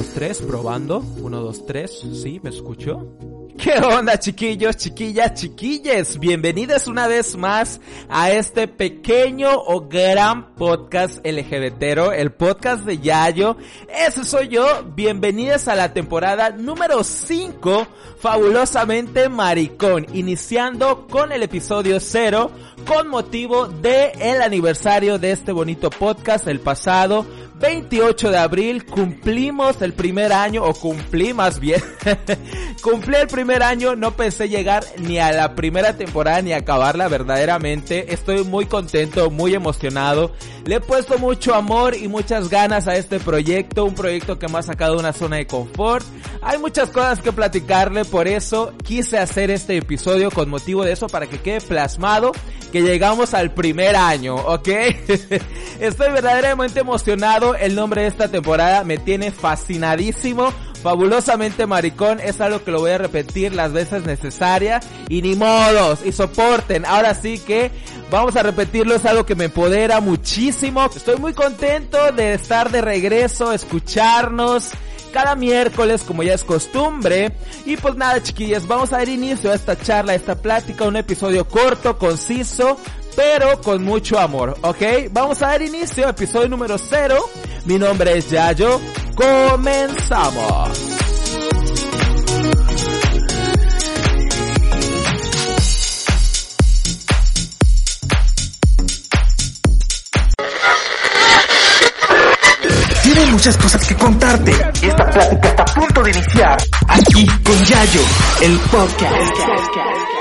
2, 3, probando. 1, 2, 3, ¿sí? ¿Me escuchó? ¿Qué onda chiquillos, chiquillas, chiquilles? Bienvenidos una vez más a este pequeño o gran podcast LGBTero, el podcast de Yayo. Ese soy yo. Bienvenidos a la temporada número 5, fabulosamente maricón, iniciando con el episodio 0 con motivo de el aniversario de este bonito podcast el pasado 28 de abril cumplimos el primer año, o cumplí más bien, cumplí el primer año, no pensé llegar ni a la primera temporada ni acabarla verdaderamente, estoy muy contento, muy emocionado, le he puesto mucho amor y muchas ganas a este proyecto, un proyecto que me ha sacado de una zona de confort, hay muchas cosas que platicarle, por eso quise hacer este episodio con motivo de eso para que quede plasmado que llegamos al primer año, ¿ok? Estoy verdaderamente emocionado, el nombre de esta temporada me tiene fascinadísimo, fabulosamente maricón, es algo que lo voy a repetir las veces necesarias y ni modos, y soporten, ahora sí que vamos a repetirlo, es algo que me empodera muchísimo, estoy muy contento de estar de regreso, escucharnos, cada miércoles como ya es costumbre. Y pues nada chiquillas, vamos a dar inicio a esta charla, a esta plática, un episodio corto, conciso, pero con mucho amor, ¿ok? Vamos a dar inicio episodio número 0. Mi nombre es Yayo. Comenzamos. Tiene muchas cosas que contarte. Esta plática está a punto de iniciar. Aquí con Yayo, el podcast.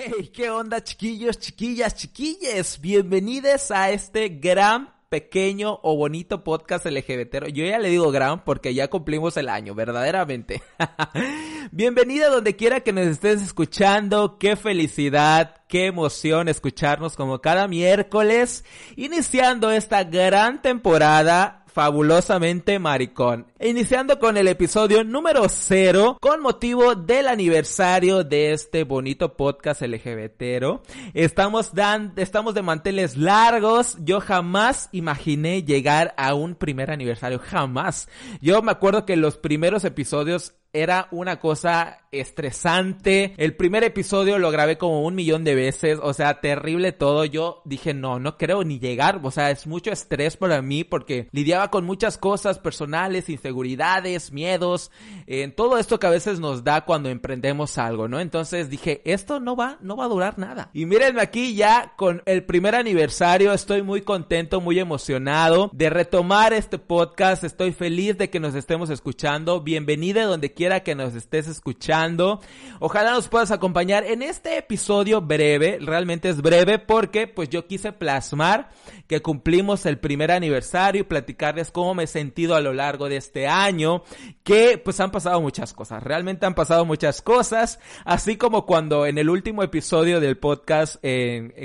Hey, ¿qué onda chiquillos, chiquillas, chiquilles? Bienvenidos a este gran pequeño o bonito podcast LGBT. Yo ya le digo gran porque ya cumplimos el año, verdaderamente. Bienvenida donde quiera que nos estés escuchando. Qué felicidad, qué emoción escucharnos como cada miércoles, iniciando esta gran temporada fabulosamente maricón. Iniciando con el episodio número 0 con motivo del aniversario de este bonito podcast LGBTero. Estamos dan, estamos de manteles largos. Yo jamás imaginé llegar a un primer aniversario, jamás. Yo me acuerdo que los primeros episodios era una cosa estresante. El primer episodio lo grabé como un millón de veces, o sea, terrible todo. Yo dije, no, no creo ni llegar, o sea, es mucho estrés para mí porque lidiaba con muchas cosas personales, inseguridades, miedos, en todo esto que a veces nos da cuando emprendemos algo, ¿no? Entonces dije, esto no va, no va a durar nada. Y mírenme aquí ya con el primer aniversario, estoy muy contento, muy emocionado de retomar este podcast, estoy feliz de que nos estemos escuchando. Bienvenida donde quiera que nos estés escuchando. Ojalá nos puedas acompañar en este episodio breve, realmente es breve porque pues yo quise plasmar que cumplimos el primer aniversario y platicarles cómo me he sentido a lo largo de este año, que pues han pasado muchas cosas, realmente han pasado muchas cosas, así como cuando en el último episodio del podcast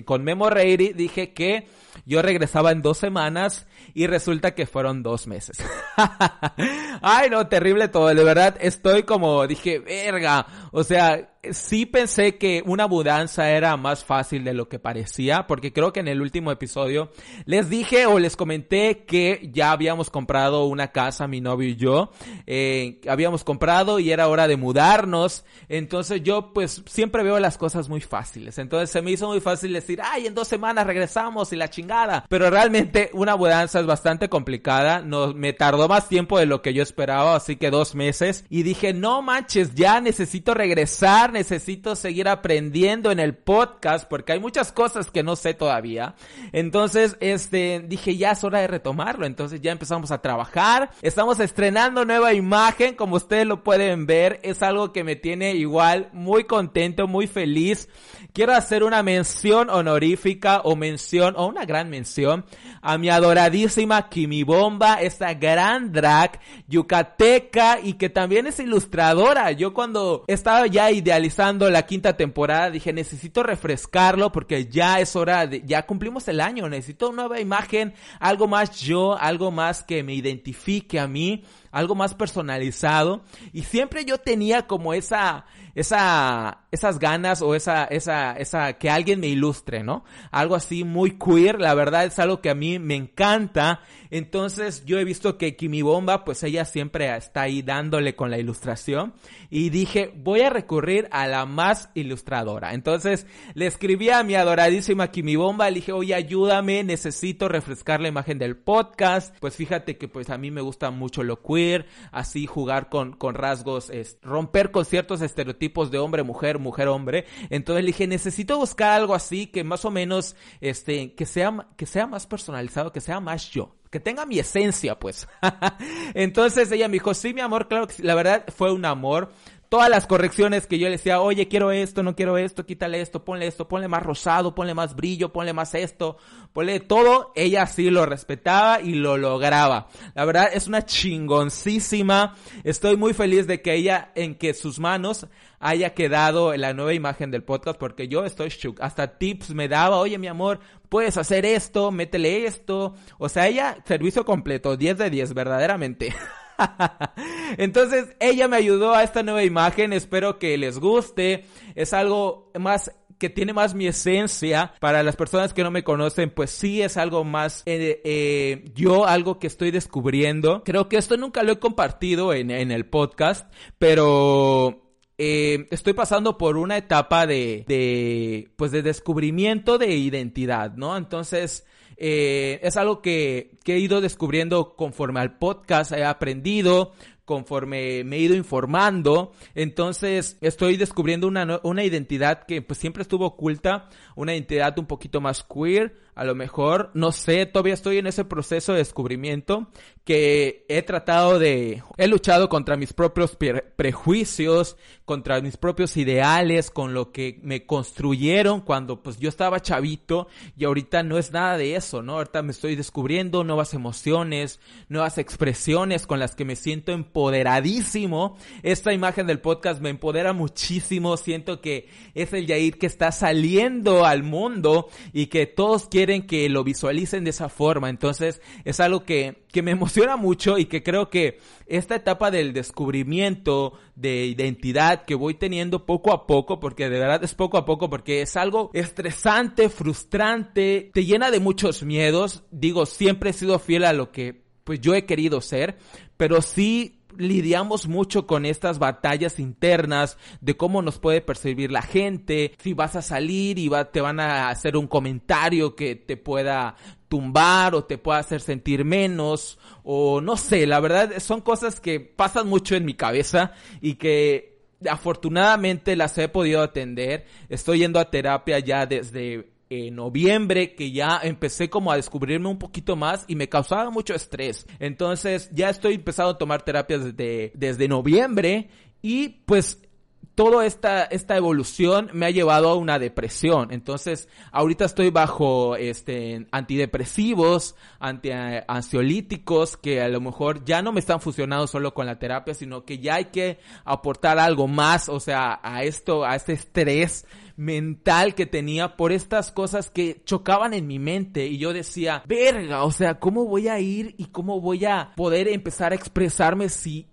con Memo Reiri dije que yo regresaba en dos semanas y resulta que fueron dos meses. Ay, no, terrible todo. De verdad, estoy como, dije, verga. O sea, sí pensé que una mudanza era más fácil de lo que parecía, porque creo que en el último episodio les dije o les comenté que ya habíamos comprado una casa, mi novio y yo, eh, habíamos comprado y era hora de mudarnos, entonces yo pues siempre veo las cosas muy fáciles, entonces se me hizo muy fácil decir, ay, en dos semanas regresamos y la chingada, pero realmente una mudanza es bastante complicada, no, me tardó más tiempo de lo que yo esperaba, así que dos meses, y dije, no manches, ya necesito regresar, necesito seguir aprendiendo en el podcast porque hay muchas cosas que no sé todavía. Entonces, este, dije, ya es hora de retomarlo. Entonces ya empezamos a trabajar. Estamos estrenando nueva imagen, como ustedes lo pueden ver. Es algo que me tiene igual muy contento, muy feliz. Quiero hacer una mención honorífica o mención o una gran mención a mi adoradísima Kimi Bomba, esta gran drag yucateca y que también es ilustradora. Yo cuando estaba ya idealizando la quinta temporada, dije, necesito refrescarlo porque ya es hora de, ya cumplimos el año, necesito una nueva imagen, algo más yo, algo más que me identifique a mí, algo más personalizado. Y siempre yo tenía como esa, esa, esas ganas o esa, esa, esa, que alguien me ilustre, ¿no? Algo así muy queer, la verdad es algo que a mí me encanta. Entonces yo he visto que Kimi Bomba, pues ella siempre está ahí dándole con la ilustración. Y dije, voy a recurrir a la más ilustradora. Entonces le escribí a mi adoradísima Kimi Bomba, le dije, oye, ayúdame, necesito refrescar la imagen del podcast. Pues fíjate que pues a mí me gusta mucho lo queer, así jugar con, con rasgos, romper con ciertos estereotipos tipos de hombre, mujer, mujer, hombre. Entonces le dije, necesito buscar algo así que más o menos, este, que sea, que sea más personalizado, que sea más yo que tenga mi esencia, pues. Entonces ella me dijo, sí, mi amor, claro que sí. La verdad fue un amor todas las correcciones que yo le decía, oye, quiero esto, no quiero esto, quítale esto, ponle esto, ponle más rosado, ponle más brillo, ponle más esto, ponle todo, ella sí lo respetaba y lo lograba. La verdad es una chingoncísima. Estoy muy feliz de que ella, en que sus manos haya quedado la nueva imagen del podcast porque yo estoy shook. Hasta tips me daba, oye mi amor, puedes hacer esto, métele esto. O sea, ella, servicio completo, 10 de 10, verdaderamente. Entonces ella me ayudó a esta nueva imagen, espero que les guste, es algo más que tiene más mi esencia. Para las personas que no me conocen, pues sí es algo más eh, eh, yo, algo que estoy descubriendo. Creo que esto nunca lo he compartido en, en el podcast, pero eh, estoy pasando por una etapa de, de, pues de descubrimiento de identidad, ¿no? Entonces, eh, es algo que, que, he ido descubriendo conforme al podcast, he aprendido conforme me he ido informando. Entonces estoy descubriendo una, una identidad que pues siempre estuvo oculta, una identidad un poquito más queer, a lo mejor, no sé, todavía estoy en ese proceso de descubrimiento que he tratado de, he luchado contra mis propios prejuicios, contra mis propios ideales, con lo que me construyeron cuando pues yo estaba chavito y ahorita no es nada de eso, ¿no? Ahorita me estoy descubriendo nuevas emociones, nuevas expresiones con las que me siento empoderadísimo. Esta imagen del podcast me empodera muchísimo, siento que es el Yair que está saliendo al mundo y que todos quieren quieren que lo visualicen de esa forma. Entonces es algo que, que me emociona mucho y que creo que esta etapa del descubrimiento de identidad que voy teniendo poco a poco, porque de verdad es poco a poco, porque es algo estresante, frustrante, te llena de muchos miedos. Digo, siempre he sido fiel a lo que pues yo he querido ser, pero sí lidiamos mucho con estas batallas internas de cómo nos puede percibir la gente, si vas a salir y va, te van a hacer un comentario que te pueda tumbar o te pueda hacer sentir menos o no sé, la verdad son cosas que pasan mucho en mi cabeza y que afortunadamente las he podido atender. Estoy yendo a terapia ya desde noviembre que ya empecé como a descubrirme un poquito más y me causaba mucho estrés. Entonces ya estoy empezando a tomar terapias desde, desde noviembre y pues toda esta, esta evolución me ha llevado a una depresión. Entonces, ahorita estoy bajo este antidepresivos, anti ansiolíticos que a lo mejor ya no me están funcionando solo con la terapia, sino que ya hay que aportar algo más, o sea, a esto, a este estrés mental que tenía por estas cosas que chocaban en mi mente y yo decía, verga, o sea, ¿cómo voy a ir y cómo voy a poder empezar a expresarme si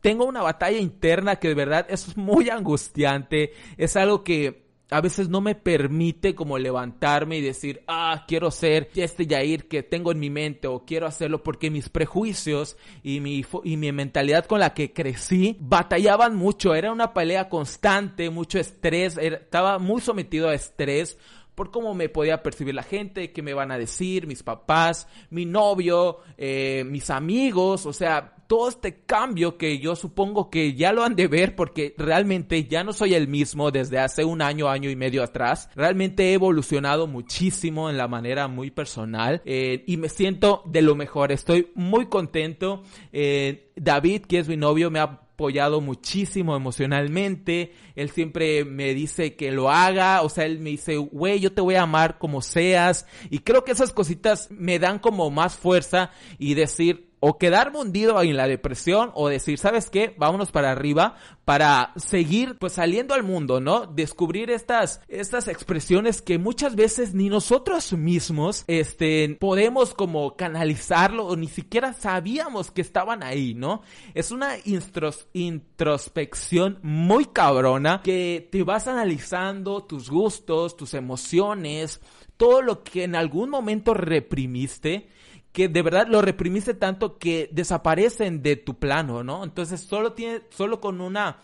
tengo una batalla interna que de verdad es muy angustiante, es algo que a veces no me permite como levantarme y decir, ah, quiero ser este Yair que tengo en mi mente o quiero hacerlo porque mis prejuicios y mi, y mi mentalidad con la que crecí batallaban mucho, era una pelea constante, mucho estrés, estaba muy sometido a estrés por cómo me podía percibir la gente, qué me van a decir, mis papás, mi novio, eh, mis amigos, o sea, todo este cambio que yo supongo que ya lo han de ver porque realmente ya no soy el mismo desde hace un año, año y medio atrás. Realmente he evolucionado muchísimo en la manera muy personal eh, y me siento de lo mejor. Estoy muy contento. Eh, David, que es mi novio, me ha apoyado muchísimo emocionalmente. Él siempre me dice que lo haga. O sea, él me dice, güey, yo te voy a amar como seas. Y creo que esas cositas me dan como más fuerza y decir, o quedarme hundido en la depresión o decir, ¿sabes qué? Vámonos para arriba para seguir pues saliendo al mundo, ¿no? Descubrir estas estas expresiones que muchas veces ni nosotros mismos este podemos como canalizarlo o ni siquiera sabíamos que estaban ahí, ¿no? Es una introspección muy cabrona que te vas analizando tus gustos, tus emociones, todo lo que en algún momento reprimiste que de verdad lo reprimiste tanto que desaparecen de tu plano, ¿no? Entonces solo tiene, solo con una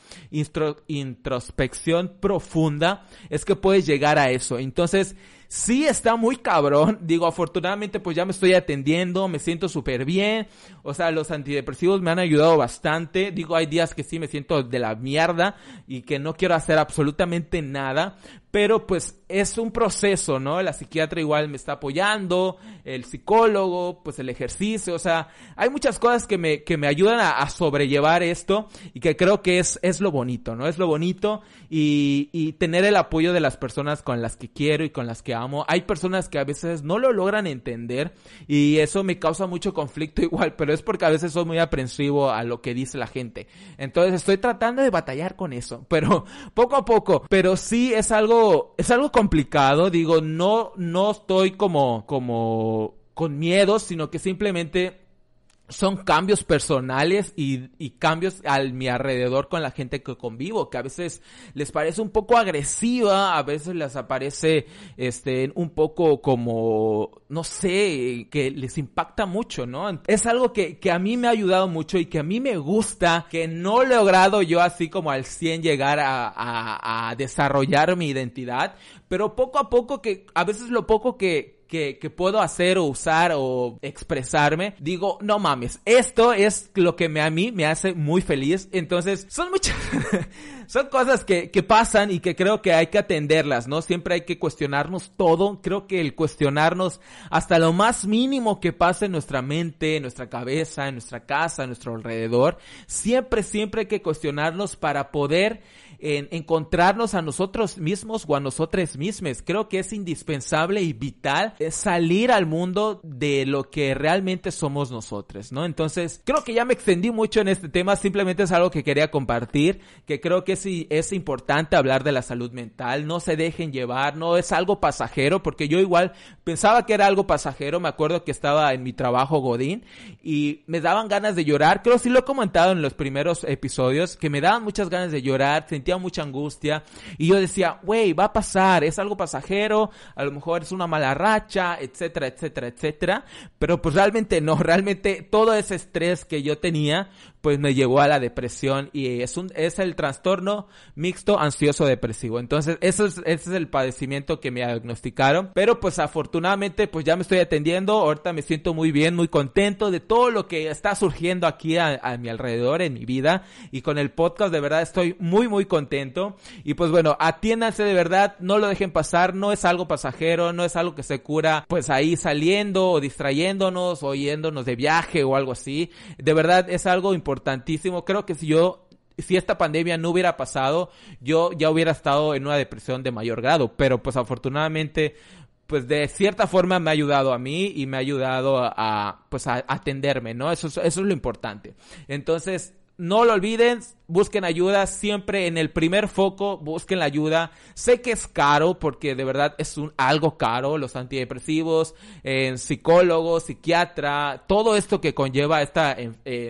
introspección profunda es que puedes llegar a eso. Entonces, sí está muy cabrón. Digo, afortunadamente pues ya me estoy atendiendo, me siento súper bien. O sea, los antidepresivos me han ayudado bastante. Digo, hay días que sí me siento de la mierda y que no quiero hacer absolutamente nada. Pero pues es un proceso, ¿no? La psiquiatra igual me está apoyando, el psicólogo, pues el ejercicio, o sea, hay muchas cosas que me, que me ayudan a, a sobrellevar esto y que creo que es, es lo bonito, ¿no? Es lo bonito y, y tener el apoyo de las personas con las que quiero y con las que amo. Hay personas que a veces no lo logran entender y eso me causa mucho conflicto igual, pero es porque a veces soy muy aprensivo a lo que dice la gente. Entonces estoy tratando de batallar con eso, pero poco a poco, pero sí es algo es algo complicado, digo, no, no estoy como, como con miedo, sino que simplemente son cambios personales y, y, cambios a mi alrededor con la gente que convivo, que a veces les parece un poco agresiva, a veces les aparece este un poco como no sé, que les impacta mucho, ¿no? Es algo que, que a mí me ha ayudado mucho y que a mí me gusta, que no he logrado yo así como al 100 llegar a, a desarrollar mi identidad, pero poco a poco que a veces lo poco que que, puedo hacer o usar o expresarme, digo, no mames, esto es lo que me, a mí me hace muy feliz. Entonces, son muchas, son cosas que, que pasan y que creo que hay que atenderlas, ¿no? Siempre hay que cuestionarnos todo. Creo que el cuestionarnos hasta lo más mínimo que pasa en nuestra mente, en nuestra cabeza, en nuestra casa, en nuestro alrededor, siempre, siempre hay que cuestionarnos para poder en encontrarnos a nosotros mismos o a nosotras mismas. Creo que es indispensable y vital salir al mundo de lo que realmente somos nosotros, ¿no? Entonces, creo que ya me extendí mucho en este tema, simplemente es algo que quería compartir, que creo que es, es importante hablar de la salud mental, no se dejen llevar, no es algo pasajero, porque yo igual pensaba que era algo pasajero, me acuerdo que estaba en mi trabajo Godín y me daban ganas de llorar, creo que sí lo he comentado en los primeros episodios, que me daban muchas ganas de llorar, sentía mucha angustia y yo decía, wey, va a pasar, es algo pasajero, a lo mejor es una mala racha, etcétera, etcétera, etcétera, pero pues realmente no, realmente todo ese estrés que yo tenía pues me llevó a la depresión y es un es el trastorno mixto ansioso depresivo. Entonces, eso es ese es el padecimiento que me diagnosticaron, pero pues afortunadamente pues ya me estoy atendiendo, ahorita me siento muy bien, muy contento de todo lo que está surgiendo aquí a, a mi alrededor en mi vida y con el podcast de verdad estoy muy muy contento y pues bueno, atiéndanse de verdad, no lo dejen pasar, no es algo pasajero, no es algo que se cura pues ahí saliendo o distrayéndonos o yéndonos de viaje o algo así. De verdad es algo importantísimo. Creo que si yo si esta pandemia no hubiera pasado, yo ya hubiera estado en una depresión de mayor grado, pero pues afortunadamente pues de cierta forma me ha ayudado a mí y me ha ayudado a, pues a atenderme, ¿no? Eso, eso es lo importante. Entonces, no lo olviden, busquen ayuda siempre en el primer foco, busquen la ayuda. Sé que es caro porque de verdad es un algo caro los antidepresivos, en psicólogo, psiquiatra, todo esto que conlleva esta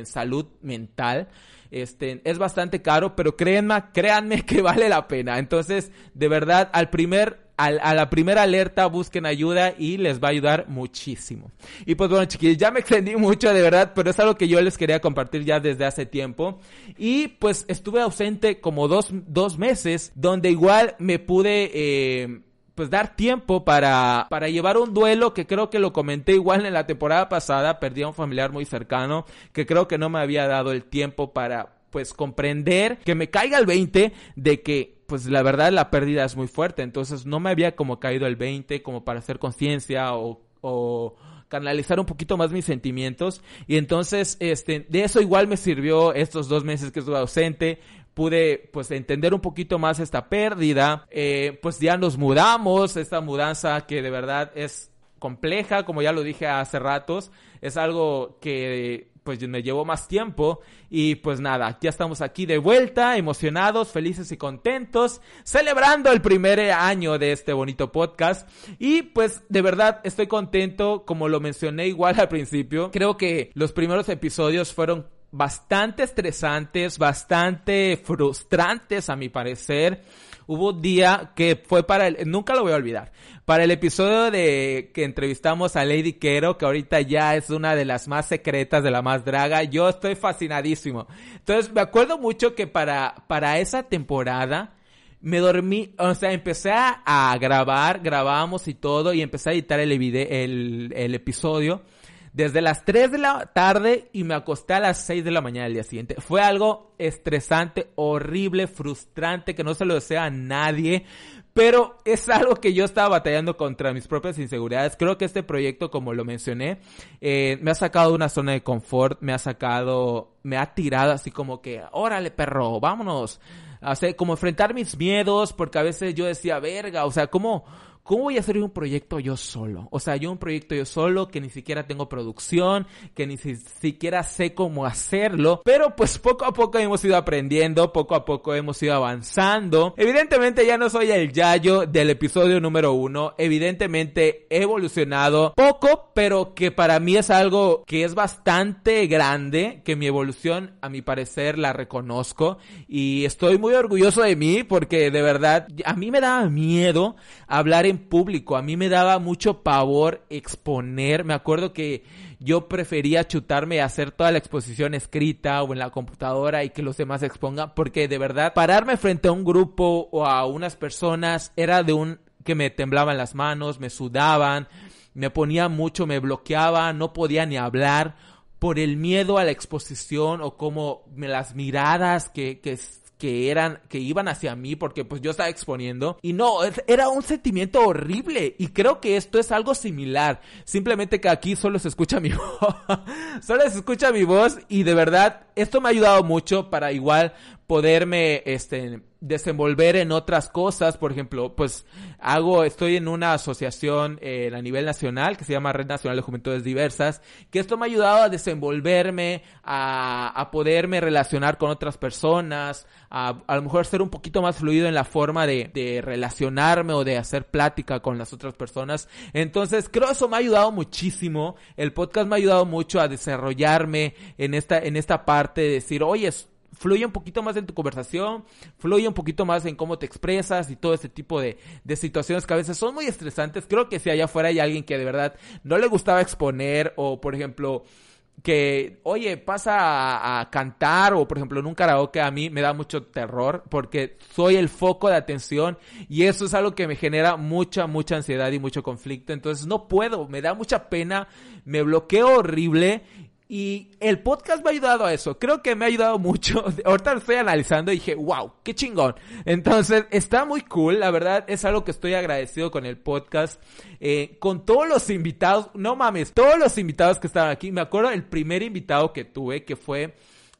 salud mental. Este, es bastante caro, pero créanme, créanme que vale la pena. Entonces, de verdad, al primer a, la primera alerta busquen ayuda y les va a ayudar muchísimo. Y pues bueno, chiquillos, ya me extendí mucho de verdad, pero es algo que yo les quería compartir ya desde hace tiempo. Y pues estuve ausente como dos, dos meses, donde igual me pude... Eh, pues dar tiempo para, para llevar un duelo que creo que lo comenté igual en la temporada pasada, perdí a un familiar muy cercano, que creo que no me había dado el tiempo para pues comprender, que me caiga el 20 de que pues la verdad la pérdida es muy fuerte, entonces no me había como caído el 20 como para hacer conciencia o, o canalizar un poquito más mis sentimientos. Y entonces este de eso igual me sirvió estos dos meses que estuve ausente. Pude pues entender un poquito más esta pérdida. Eh, pues ya nos mudamos. Esta mudanza que de verdad es compleja como ya lo dije hace ratos es algo que pues me llevó más tiempo y pues nada, ya estamos aquí de vuelta, emocionados, felices y contentos, celebrando el primer año de este bonito podcast y pues de verdad estoy contento, como lo mencioné igual al principio, creo que los primeros episodios fueron bastante estresantes, bastante frustrantes a mi parecer. Hubo un día que fue para el, nunca lo voy a olvidar, para el episodio de que entrevistamos a Lady Quero, que ahorita ya es una de las más secretas, de la más draga, yo estoy fascinadísimo. Entonces me acuerdo mucho que para, para esa temporada, me dormí, o sea, empecé a, grabar, grabamos y todo, y empecé a editar el, el, el episodio desde las 3 de la tarde y me acosté a las 6 de la mañana del día siguiente. Fue algo estresante, horrible, frustrante, que no se lo desea a nadie. Pero es algo que yo estaba batallando contra mis propias inseguridades. Creo que este proyecto, como lo mencioné, eh, me ha sacado de una zona de confort, me ha sacado, me ha tirado así como que, órale perro, vámonos. O sea, como enfrentar mis miedos, porque a veces yo decía, verga, o sea, ¿cómo, ¿Cómo voy a hacer un proyecto yo solo? O sea, yo un proyecto yo solo que ni siquiera tengo producción, que ni siquiera sé cómo hacerlo, pero pues poco a poco hemos ido aprendiendo, poco a poco hemos ido avanzando. Evidentemente ya no soy el Yayo del episodio número uno, evidentemente he evolucionado poco, pero que para mí es algo que es bastante grande, que mi evolución a mi parecer la reconozco y estoy muy orgulloso de mí porque de verdad a mí me daba miedo hablar público. A mí me daba mucho pavor exponer. Me acuerdo que yo prefería chutarme y hacer toda la exposición escrita o en la computadora y que los demás expongan. Porque de verdad, pararme frente a un grupo o a unas personas era de un que me temblaban las manos, me sudaban me ponía mucho, me bloqueaba, no podía ni hablar por el miedo a la exposición o como las miradas que, que que eran, que iban hacia mí porque pues yo estaba exponiendo. Y no, era un sentimiento horrible. Y creo que esto es algo similar, simplemente que aquí solo se escucha mi voz, solo se escucha mi voz. Y de verdad esto me ha ayudado mucho para igual poderme, este, desenvolver en otras cosas, por ejemplo, pues hago, estoy en una asociación eh, a nivel nacional que se llama Red Nacional de Juventudes Diversas, que esto me ha ayudado a desenvolverme, a, a poderme relacionar con otras personas, a, a lo mejor ser un poquito más fluido en la forma de, de relacionarme o de hacer plática con las otras personas. Entonces, creo eso me ha ayudado muchísimo. El podcast me ha ayudado mucho a desarrollarme en esta, en esta parte de decir, oye, fluye un poquito más en tu conversación, fluye un poquito más en cómo te expresas y todo ese tipo de, de situaciones que a veces son muy estresantes. Creo que si allá afuera hay alguien que de verdad no le gustaba exponer o, por ejemplo, que, oye, pasa a, a, cantar o por ejemplo en un karaoke a mí me da mucho terror porque soy el foco de atención y eso es algo que me genera mucha, mucha ansiedad y mucho conflicto. Entonces no puedo, me da mucha pena, me bloqueo horrible y el podcast me ha ayudado a eso. Creo que me ha ayudado mucho. Ahorita lo estoy analizando y dije, wow, qué chingón. Entonces, está muy cool. La verdad, es algo que estoy agradecido con el podcast. Eh, con todos los invitados. No mames, todos los invitados que estaban aquí. Me acuerdo el primer invitado que tuve, que fue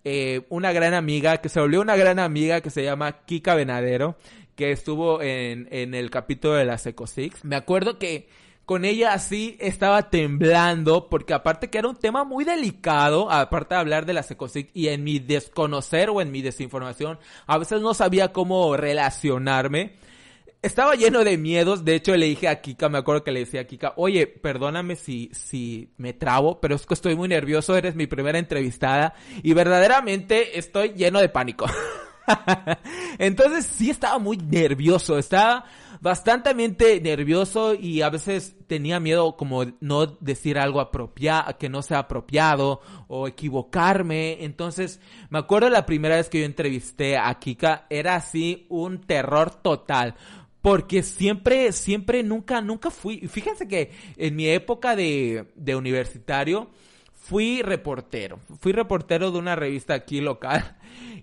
eh, una gran amiga, que se volvió una gran amiga, que se llama Kika Venadero, que estuvo en, en el capítulo de la Seco Six. Me acuerdo que con ella así estaba temblando, porque aparte que era un tema muy delicado, aparte de hablar de la Secosic y en mi desconocer o en mi desinformación, a veces no sabía cómo relacionarme. Estaba lleno de miedos, de hecho le dije a Kika, me acuerdo que le decía a Kika, oye, perdóname si, si me trabo, pero es que estoy muy nervioso, eres mi primera entrevistada y verdaderamente estoy lleno de pánico. Entonces sí estaba muy nervioso, estaba bastante nervioso y a veces tenía miedo como no decir algo apropiado, que no sea apropiado o equivocarme. Entonces me acuerdo la primera vez que yo entrevisté a Kika era así un terror total. Porque siempre, siempre, nunca, nunca fui. Fíjense que en mi época de, de universitario, fui reportero. Fui reportero de una revista aquí local.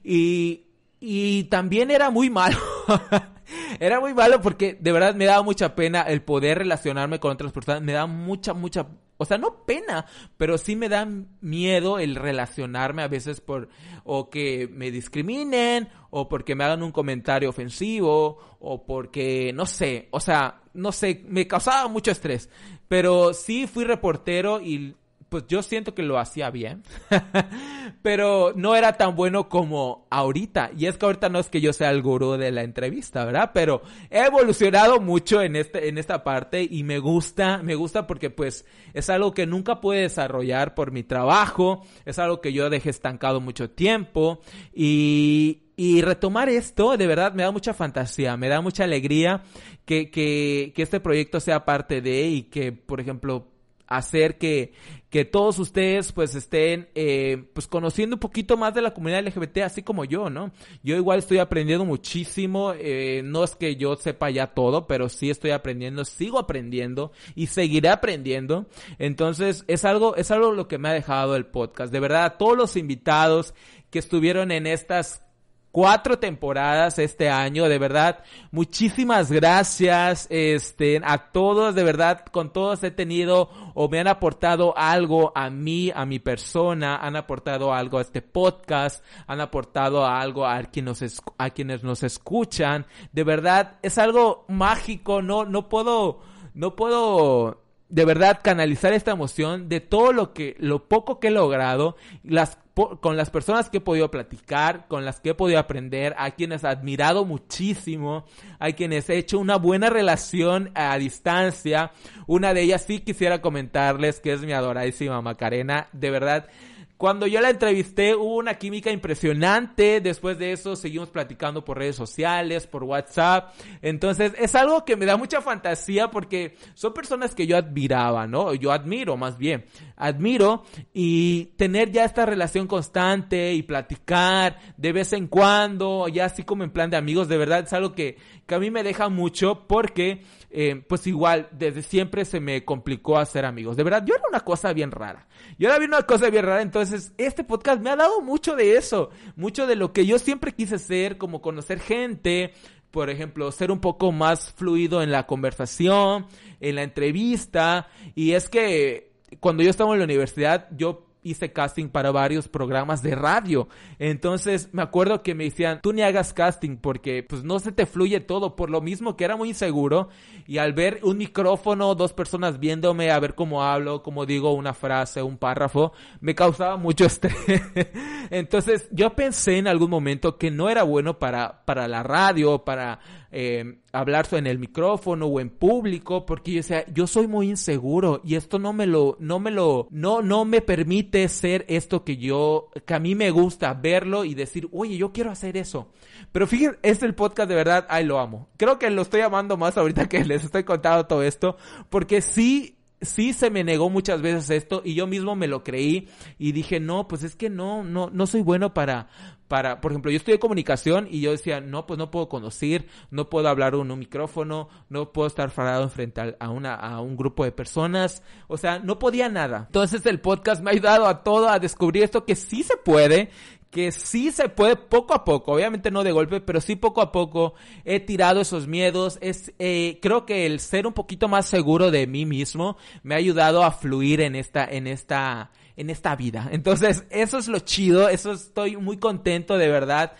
Y y también era muy malo. era muy malo porque de verdad me daba mucha pena el poder relacionarme con otras personas. Me da mucha, mucha... O sea, no pena, pero sí me da miedo el relacionarme a veces por o que me discriminen o porque me hagan un comentario ofensivo o porque no sé, o sea, no sé, me causaba mucho estrés. Pero sí fui reportero y pues yo siento que lo hacía bien, pero no era tan bueno como ahorita. Y es que ahorita no es que yo sea el gurú de la entrevista, ¿verdad? Pero he evolucionado mucho en este, en esta parte y me gusta, me gusta porque pues es algo que nunca pude desarrollar por mi trabajo, es algo que yo dejé estancado mucho tiempo y, y retomar esto, de verdad, me da mucha fantasía, me da mucha alegría que, que, que este proyecto sea parte de y que, por ejemplo, hacer que, que todos ustedes pues estén eh, pues conociendo un poquito más de la comunidad LGBT así como yo, ¿no? Yo igual estoy aprendiendo muchísimo, eh, no es que yo sepa ya todo, pero sí estoy aprendiendo, sigo aprendiendo y seguiré aprendiendo. Entonces es algo, es algo lo que me ha dejado el podcast. De verdad, a todos los invitados que estuvieron en estas cuatro temporadas este año, de verdad, muchísimas gracias, este, a todos, de verdad, con todos he tenido o me han aportado algo a mí, a mi persona, han aportado algo a este podcast, han aportado algo a, quien nos a quienes nos escuchan, de verdad, es algo mágico, no, no puedo, no puedo, de verdad canalizar esta emoción de todo lo que, lo poco que he logrado, las con las personas que he podido platicar, con las que he podido aprender, a quienes he admirado muchísimo, a quienes he hecho una buena relación a distancia. Una de ellas sí quisiera comentarles que es mi adoradísima Macarena. De verdad, cuando yo la entrevisté hubo una química impresionante. Después de eso seguimos platicando por redes sociales, por WhatsApp. Entonces es algo que me da mucha fantasía porque son personas que yo admiraba, ¿no? Yo admiro más bien. Admiro y tener ya esta relación constante y platicar de vez en cuando, ya así como en plan de amigos, de verdad es algo que, que a mí me deja mucho porque eh, pues igual, desde siempre se me complicó hacer amigos. De verdad, yo era una cosa bien rara. Yo era una cosa bien rara, entonces este podcast me ha dado mucho de eso, mucho de lo que yo siempre quise ser, como conocer gente, por ejemplo, ser un poco más fluido en la conversación, en la entrevista, y es que cuando yo estaba en la universidad, yo hice casting para varios programas de radio. Entonces me acuerdo que me decían, tú ni hagas casting porque pues no se te fluye todo, por lo mismo que era muy inseguro y al ver un micrófono, dos personas viéndome, a ver cómo hablo, cómo digo una frase, un párrafo, me causaba mucho estrés. Entonces yo pensé en algún momento que no era bueno para, para la radio, para eh, hablar en el micrófono o en público, porque yo, sea, yo soy muy inseguro y esto no me lo, no me lo, no, no me permite ser esto que yo, que a mí me gusta verlo y decir, oye, yo quiero hacer eso. Pero fíjense, es el podcast de verdad, ay, lo amo. Creo que lo estoy amando más ahorita que les estoy contando todo esto, porque sí sí se me negó muchas veces esto y yo mismo me lo creí y dije, no, pues es que no, no, no soy bueno para, para, por ejemplo, yo estudié comunicación y yo decía, no, pues no puedo conducir, no puedo hablar en un micrófono, no puedo estar parado enfrente a, una, a un grupo de personas, o sea, no podía nada. Entonces el podcast me ha ayudado a todo a descubrir esto que sí se puede, que sí se puede poco a poco, obviamente no de golpe, pero sí poco a poco he tirado esos miedos. Es, eh, creo que el ser un poquito más seguro de mí mismo me ha ayudado a fluir en esta, en esta, en esta vida. Entonces, eso es lo chido, eso estoy muy contento de verdad.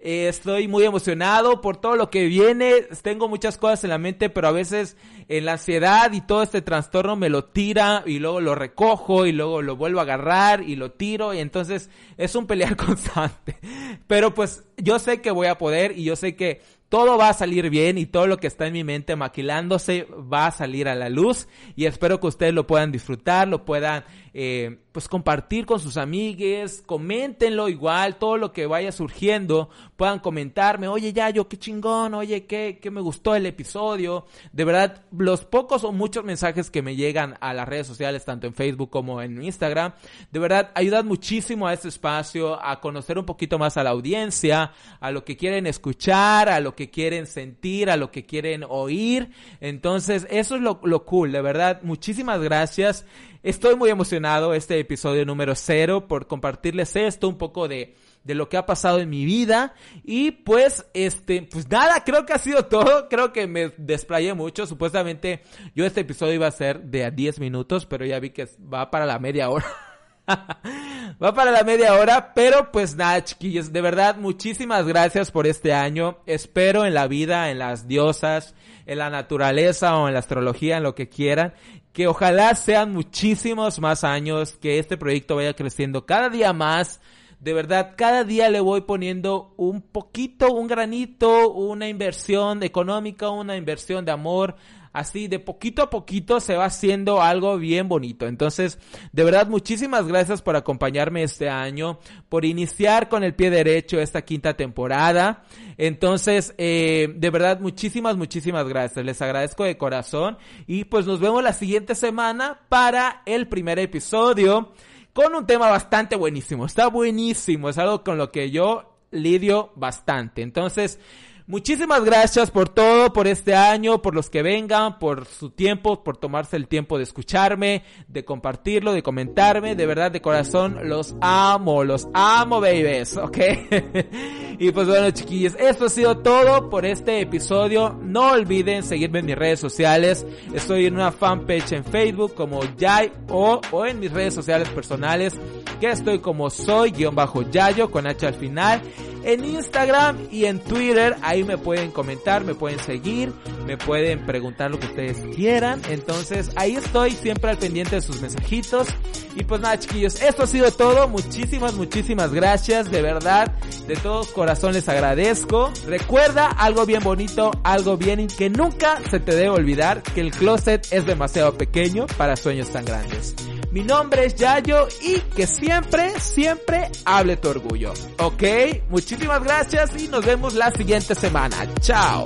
Eh, estoy muy emocionado por todo lo que viene. Tengo muchas cosas en la mente, pero a veces en la ansiedad y todo este trastorno me lo tira y luego lo recojo y luego lo vuelvo a agarrar y lo tiro y entonces es un pelear constante. Pero pues yo sé que voy a poder y yo sé que todo va a salir bien y todo lo que está en mi mente maquilándose va a salir a la luz y espero que ustedes lo puedan disfrutar, lo puedan eh, pues compartir con sus amigues, coméntenlo igual, todo lo que vaya surgiendo, puedan comentarme, oye ya yo qué chingón, oye qué, qué me gustó el episodio, de verdad los pocos o muchos mensajes que me llegan a las redes sociales, tanto en Facebook como en Instagram, de verdad ayudan muchísimo a este espacio, a conocer un poquito más a la audiencia, a lo que quieren escuchar, a lo que quieren sentir, a lo que quieren oír, entonces eso es lo, lo cool, de verdad, muchísimas gracias. Estoy muy emocionado este episodio número cero por compartirles esto, un poco de, de lo que ha pasado en mi vida. Y pues, este, pues nada, creo que ha sido todo. Creo que me desplayé mucho. Supuestamente yo este episodio iba a ser de a 10 minutos, pero ya vi que va para la media hora. Va para la media hora, pero pues nada, chiquillos, de verdad, muchísimas gracias por este año. Espero en la vida, en las diosas, en la naturaleza o en la astrología, en lo que quieran, que ojalá sean muchísimos más años, que este proyecto vaya creciendo cada día más. De verdad, cada día le voy poniendo un poquito, un granito, una inversión económica, una inversión de amor así de poquito a poquito se va haciendo algo bien bonito. Entonces, de verdad, muchísimas gracias por acompañarme este año, por iniciar con el pie derecho esta quinta temporada. Entonces, eh, de verdad, muchísimas, muchísimas gracias. Les agradezco de corazón y pues nos vemos la siguiente semana para el primer episodio con un tema bastante buenísimo. Está buenísimo, es algo con lo que yo lidio bastante. Entonces, Muchísimas gracias por todo, por este año, por los que vengan, por su tiempo, por tomarse el tiempo de escucharme, de compartirlo, de comentarme. De verdad, de corazón, los amo, los amo, babies, ¿ok? y pues bueno, chiquillos, esto ha sido todo por este episodio. No olviden seguirme en mis redes sociales. Estoy en una fanpage en Facebook como Jai o, o en mis redes sociales personales que estoy como soy-yayo con H al final en Instagram y en Twitter. Ahí me pueden comentar, me pueden seguir, me pueden preguntar lo que ustedes quieran. Entonces ahí estoy siempre al pendiente de sus mensajitos. Y pues nada chiquillos, esto ha sido todo. Muchísimas, muchísimas gracias. De verdad, de todo corazón les agradezco. Recuerda algo bien bonito, algo bien que nunca se te debe olvidar, que el closet es demasiado pequeño para sueños tan grandes. Mi nombre es Yayo y que siempre, siempre hable tu orgullo. ¿Ok? Muchísimas gracias y nos vemos la siguiente semana. Chao.